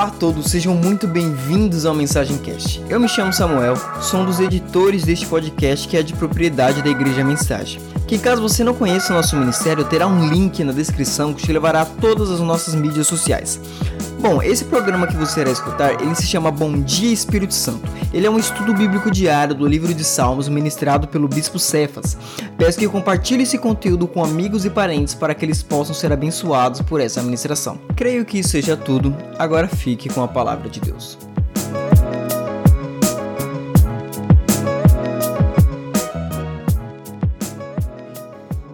Olá, a todos, sejam muito bem-vindos ao Mensagem Cast. Eu me chamo Samuel, sou um dos editores deste podcast que é de propriedade da Igreja Mensagem. Que caso você não conheça o nosso ministério, terá um link na descrição que te levará a todas as nossas mídias sociais. Bom, esse programa que você irá escutar, ele se chama Bom Dia Espírito Santo. Ele é um estudo bíblico diário do livro de Salmos ministrado pelo Bispo Cefas. Peço que compartilhe esse conteúdo com amigos e parentes para que eles possam ser abençoados por essa ministração. Creio que isso seja tudo. Agora fique com a palavra de Deus.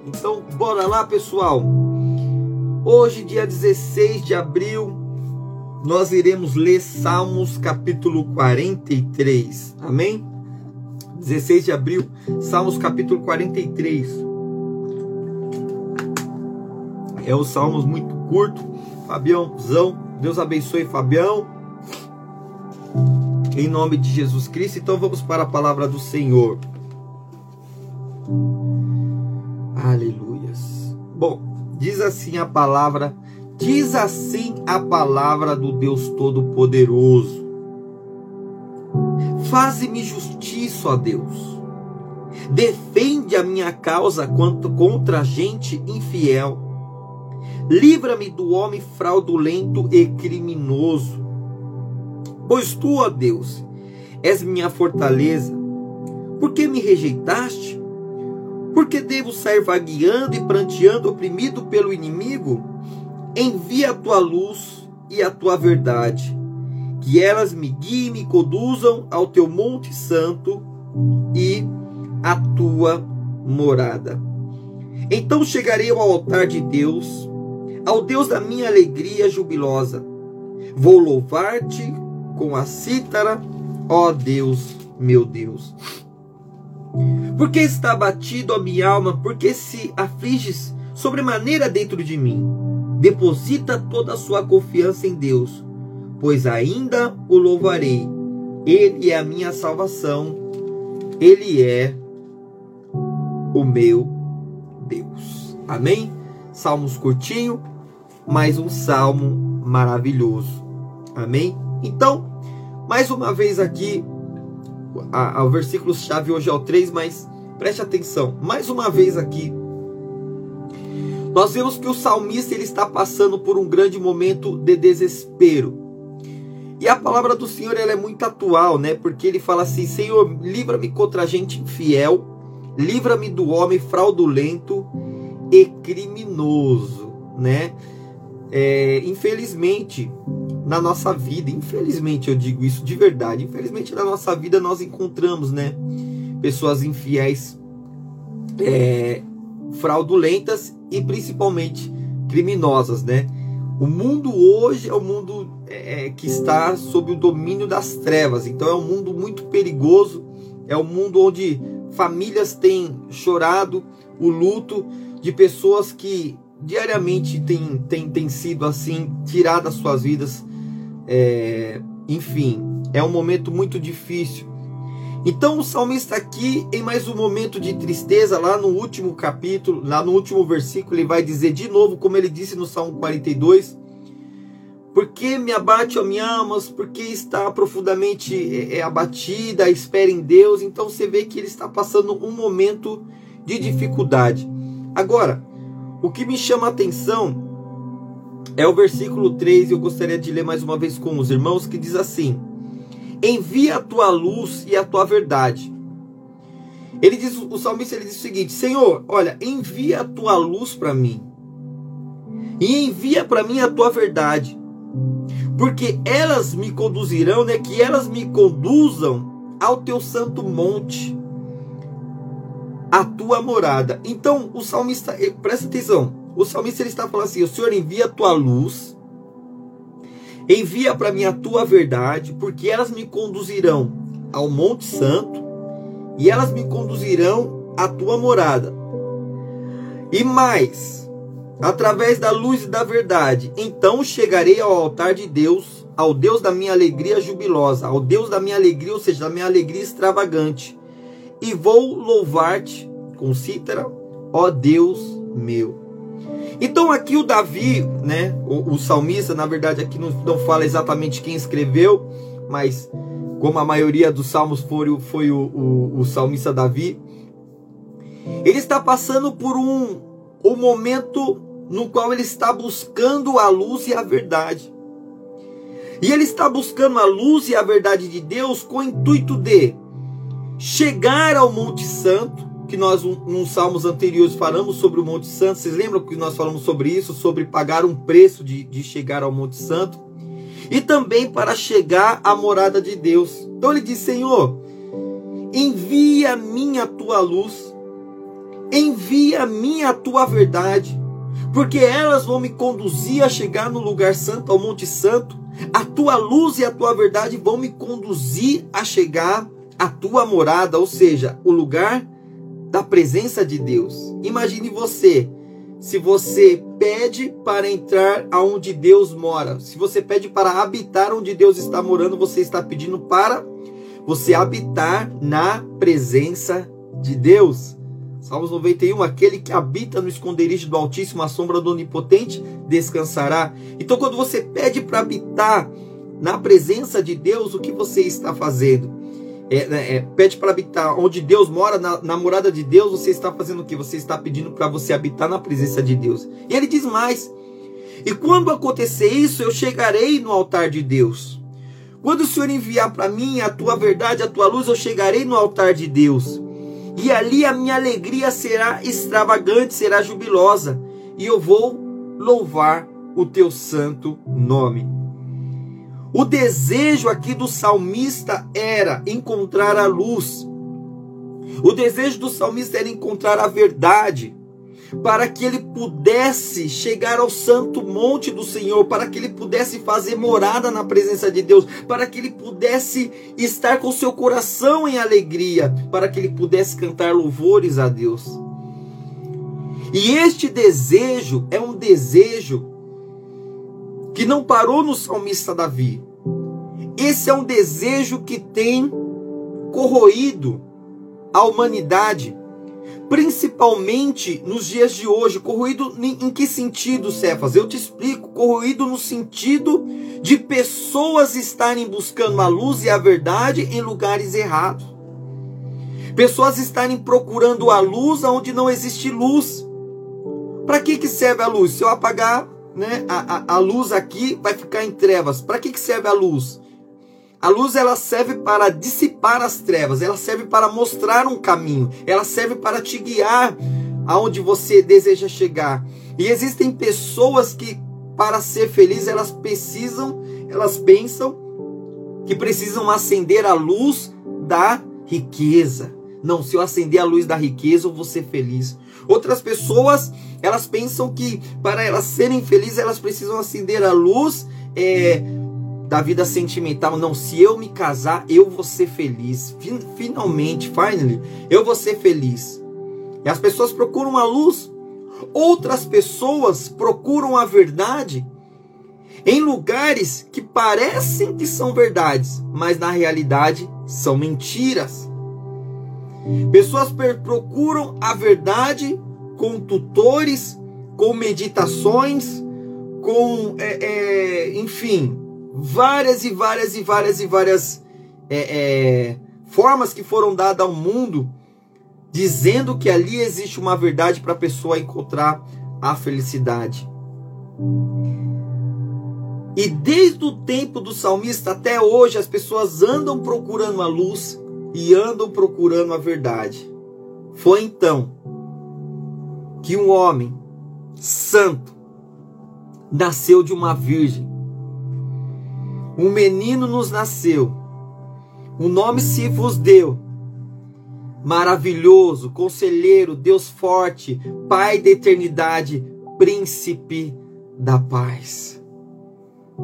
Então, bora lá, pessoal. Hoje, dia 16 de abril, nós iremos ler Salmos capítulo 43. Amém? 16 de abril, Salmos capítulo 43. É o Salmos muito curto. Fabiãozão, Deus abençoe Fabião. Em nome de Jesus Cristo. Então vamos para a palavra do Senhor. Aleluias. Bom, diz assim a palavra Diz assim a palavra do Deus Todo-Poderoso: Faze-me justiça, ó Deus. Defende a minha causa quanto contra a gente infiel. Livra-me do homem fraudulento e criminoso. Pois tu, ó Deus, és minha fortaleza. Por que me rejeitaste? Por que devo sair vagueando e pranteando, oprimido pelo inimigo? Envia a tua luz e a tua verdade, que elas me guiem e me conduzam ao teu monte santo e à tua morada. Então chegarei ao altar de Deus, ao Deus da minha alegria jubilosa. Vou louvar-te com a cítara, ó Deus, meu Deus. Porque está abatido a minha alma, porque se afliges sobremaneira dentro de mim. Deposita toda a sua confiança em Deus, pois ainda o louvarei. Ele é a minha salvação, ele é o meu Deus. Amém? Salmos curtinho, mais um salmo maravilhoso. Amém? Então, mais uma vez aqui, o versículo chave hoje é o 3, mas preste atenção, mais uma vez aqui, nós vemos que o salmista ele está passando por um grande momento de desespero. E a palavra do Senhor ela é muito atual, né? Porque ele fala assim: Senhor, livra-me contra a gente infiel, livra-me do homem fraudulento e criminoso, né? É, infelizmente, na nossa vida, infelizmente eu digo isso de verdade, infelizmente na nossa vida nós encontramos, né? Pessoas infiéis, é, fraudulentas e principalmente criminosas, né? O mundo hoje é o um mundo é, que está sob o domínio das trevas, então é um mundo muito perigoso, é um mundo onde famílias têm chorado o luto de pessoas que diariamente têm, têm, têm sido assim tiradas suas vidas. É, enfim, é um momento muito difícil então o salmista aqui, em mais um momento de tristeza, lá no último capítulo, lá no último versículo, ele vai dizer de novo, como ele disse no Salmo 42, porque me abate, ó minha alma, porque está profundamente é, é, abatida, espera em Deus. Então você vê que ele está passando um momento de dificuldade. Agora, o que me chama a atenção é o versículo 3, e eu gostaria de ler mais uma vez com os irmãos, que diz assim: envia a tua luz e a tua verdade. Ele diz, o salmista ele diz o seguinte: Senhor, olha, envia a tua luz para mim e envia para mim a tua verdade, porque elas me conduzirão, né? Que elas me conduzam ao teu santo monte, a tua morada. Então o salmista, eh, presta atenção, o salmista ele está falando assim: o Senhor envia a tua luz Envia para mim a tua verdade, porque elas me conduzirão ao Monte Santo e elas me conduzirão à tua morada. E mais, através da luz e da verdade, então chegarei ao altar de Deus, ao Deus da minha alegria jubilosa, ao Deus da minha alegria, ou seja, da minha alegria extravagante, e vou louvar-te com cítara, ó Deus meu. Então aqui o Davi, né, o, o salmista, na verdade aqui não, não, fala exatamente quem escreveu, mas como a maioria dos salmos foi, foi o, o, o salmista Davi, ele está passando por um, um momento no qual ele está buscando a luz e a verdade. E ele está buscando a luz e a verdade de Deus com o intuito de chegar ao Monte Santo, que nós nos salmos anteriores falamos sobre o Monte Santo. Vocês lembram que nós falamos sobre isso, sobre pagar um preço de, de chegar ao Monte Santo? E também para chegar à morada de Deus. Então ele diz: Senhor, envia a mim a tua luz, envia a mim a tua verdade, porque elas vão me conduzir a chegar no lugar santo, ao Monte Santo. A tua luz e a tua verdade vão me conduzir a chegar à tua morada, ou seja, o lugar da presença de Deus. Imagine você, se você pede para entrar aonde Deus mora, se você pede para habitar onde Deus está morando, você está pedindo para você habitar na presença de Deus. Salmos 91, aquele que habita no esconderijo do Altíssimo, a sombra do Onipotente, descansará. Então, quando você pede para habitar na presença de Deus, o que você está fazendo? É, né, é, pede para habitar onde Deus mora, na, na, morada de Deus, você está fazendo o que? Você está pedindo para você habitar na presença de Deus. E ele diz mais: E quando acontecer isso, eu chegarei no altar de Deus. Quando o Senhor enviar para mim a tua verdade, a tua luz, eu chegarei no altar de Deus. E ali a minha alegria será extravagante, será jubilosa, e eu vou louvar o teu santo nome. O desejo aqui do salmista era encontrar a luz. O desejo do salmista era encontrar a verdade, para que ele pudesse chegar ao santo monte do Senhor, para que ele pudesse fazer morada na presença de Deus, para que ele pudesse estar com seu coração em alegria, para que ele pudesse cantar louvores a Deus. E este desejo é um desejo que não parou no salmista Davi. Esse é um desejo que tem corroído a humanidade, principalmente nos dias de hoje. Corroído em que sentido, Cefas? Eu te explico. Corroído no sentido de pessoas estarem buscando a luz e a verdade em lugares errados. Pessoas estarem procurando a luz onde não existe luz. Para que, que serve a luz? Se eu apagar né, a, a, a luz aqui, vai ficar em trevas. Para que, que serve a luz? A luz ela serve para dissipar as trevas, ela serve para mostrar um caminho, ela serve para te guiar aonde você deseja chegar. E existem pessoas que para ser feliz elas precisam, elas pensam que precisam acender a luz da riqueza. Não, se eu acender a luz da riqueza, eu vou ser feliz. Outras pessoas, elas pensam que para elas serem felizes, elas precisam acender a luz é, da vida sentimental. Não, se eu me casar, eu vou ser feliz. Finalmente, finally, eu vou ser feliz. E as pessoas procuram a luz. Outras pessoas procuram a verdade em lugares que parecem que são verdades, mas na realidade são mentiras. Pessoas procuram a verdade com tutores, com meditações, com, é, é, enfim, várias e várias e várias e várias é, é, formas que foram dadas ao mundo, dizendo que ali existe uma verdade para a pessoa encontrar a felicidade. E desde o tempo do salmista até hoje, as pessoas andam procurando a luz e andam procurando a verdade. Foi então que um homem santo nasceu de uma virgem. Um menino nos nasceu. O nome se vos deu. Maravilhoso, conselheiro, Deus forte, Pai da eternidade, príncipe da paz.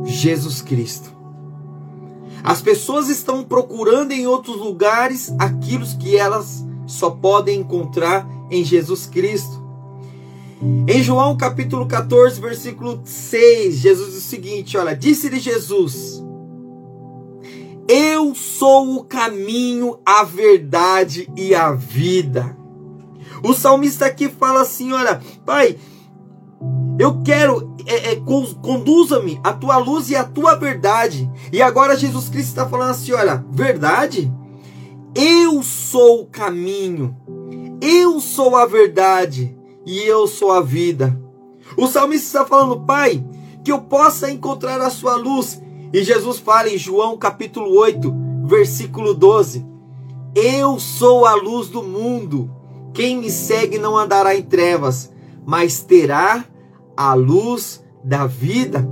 Jesus Cristo. As pessoas estão procurando em outros lugares aquilo que elas só podem encontrar em Jesus Cristo. Em João capítulo 14, versículo 6, Jesus diz o seguinte: olha, disse-lhe Jesus: Eu sou o caminho, a verdade e a vida. O salmista aqui fala assim: olha, Pai, Eu quero, é, é, conduza-me a tua luz e a tua verdade. E agora Jesus Cristo está falando assim: olha, verdade? Eu sou o caminho, eu sou a verdade e eu sou a vida. O salmista está falando, Pai, que eu possa encontrar a sua luz. E Jesus fala em João capítulo 8, versículo 12: Eu sou a luz do mundo. Quem me segue não andará em trevas, mas terá a luz da vida.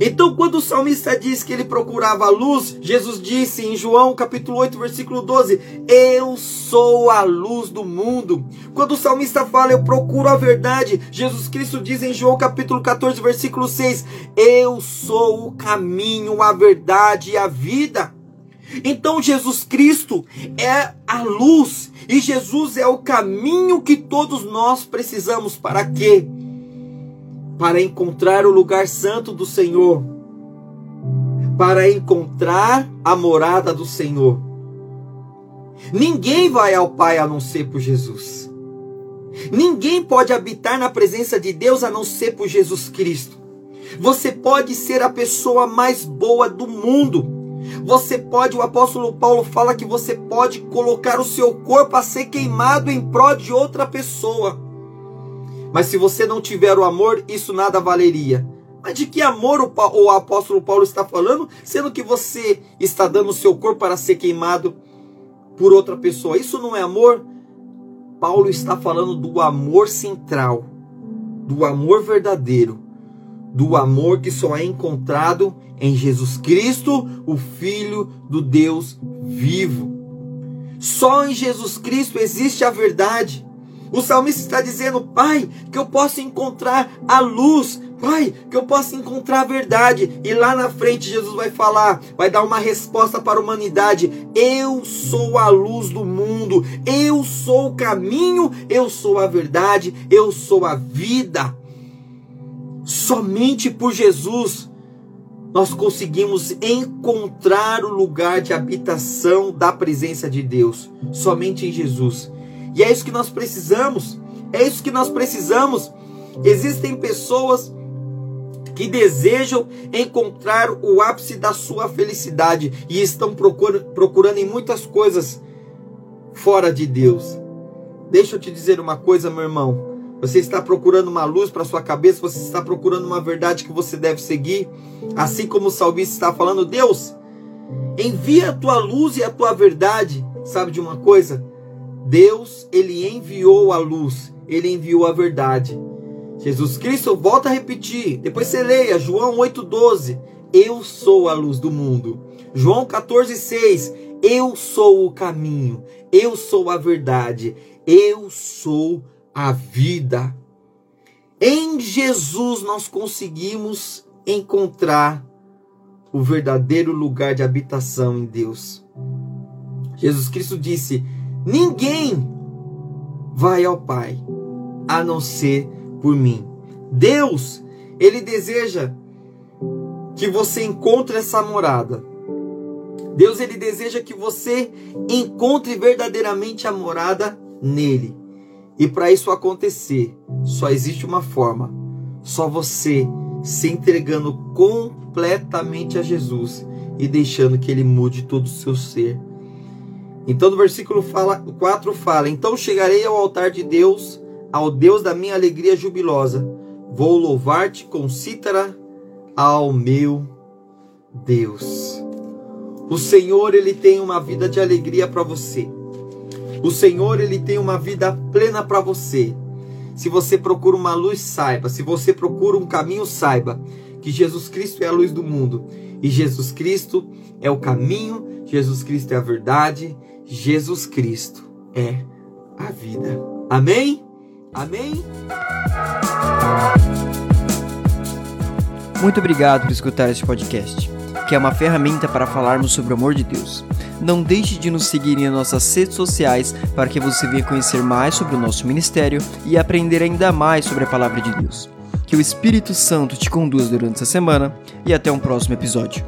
Então, quando o salmista diz que ele procurava a luz, Jesus disse em João capítulo 8, versículo 12: Eu sou a luz do mundo. Quando o salmista fala, eu procuro a verdade, Jesus Cristo diz em João capítulo 14, versículo 6: Eu sou o caminho, a verdade e a vida. Então Jesus Cristo é a luz e Jesus é o caminho que todos nós precisamos para quê? Para encontrar o lugar santo do Senhor, para encontrar a morada do Senhor. Ninguém vai ao Pai a não ser por Jesus. Ninguém pode habitar na presença de Deus a não ser por Jesus Cristo. Você pode ser a pessoa mais boa do mundo. Você pode, o apóstolo Paulo fala que você pode colocar o seu corpo a ser queimado em prol de outra pessoa. Mas se você não tiver o amor, isso nada valeria. Mas de que amor o, o apóstolo Paulo está falando, sendo que você está dando o seu corpo para ser queimado por outra pessoa? Isso não é amor? Paulo está falando do amor central, do amor verdadeiro, do amor que só é encontrado em Jesus Cristo, o Filho do Deus vivo. Só em Jesus Cristo existe a verdade. O salmista está dizendo, Pai, que eu possa encontrar a luz, Pai, que eu possa encontrar a verdade. E lá na frente Jesus vai falar, vai dar uma resposta para a humanidade: Eu sou a luz do mundo, eu sou o caminho, eu sou a verdade, eu sou a vida. Somente por Jesus nós conseguimos encontrar o lugar de habitação da presença de Deus. Somente em Jesus. E é isso que nós precisamos. É isso que nós precisamos. Existem pessoas que desejam encontrar o ápice da sua felicidade e estão procurando em muitas coisas fora de Deus. Deixa eu te dizer uma coisa, meu irmão. Você está procurando uma luz para sua cabeça, você está procurando uma verdade que você deve seguir, assim como o salmista está falando, Deus, envia a tua luz e a tua verdade. Sabe de uma coisa? Deus, ele enviou a luz, ele enviou a verdade. Jesus Cristo, volta a repetir, depois você leia João 8,12. Eu sou a luz do mundo. João 14,6. Eu sou o caminho, eu sou a verdade, eu sou a vida. Em Jesus nós conseguimos encontrar o verdadeiro lugar de habitação em Deus. Jesus Cristo disse: Ninguém vai ao Pai a não ser por mim. Deus, ele deseja que você encontre essa morada. Deus ele deseja que você encontre verdadeiramente a morada nele. E para isso acontecer, só existe uma forma: só você se entregando completamente a Jesus e deixando que ele mude todo o seu ser então no versículo fala, 4 fala: Então chegarei ao altar de Deus, ao Deus da minha alegria jubilosa. Vou louvar-te com cítara ao meu Deus. O Senhor, ele tem uma vida de alegria para você. O Senhor, ele tem uma vida plena para você. Se você procura uma luz, saiba. Se você procura um caminho, saiba que Jesus Cristo é a luz do mundo. E Jesus Cristo é o caminho, Jesus Cristo é a verdade, Jesus Cristo é a vida. Amém? Amém? Muito obrigado por escutar este podcast, que é uma ferramenta para falarmos sobre o amor de Deus. Não deixe de nos seguir em nossas redes sociais para que você venha conhecer mais sobre o nosso ministério e aprender ainda mais sobre a palavra de Deus. Que o Espírito Santo te conduza durante essa semana e até um próximo episódio.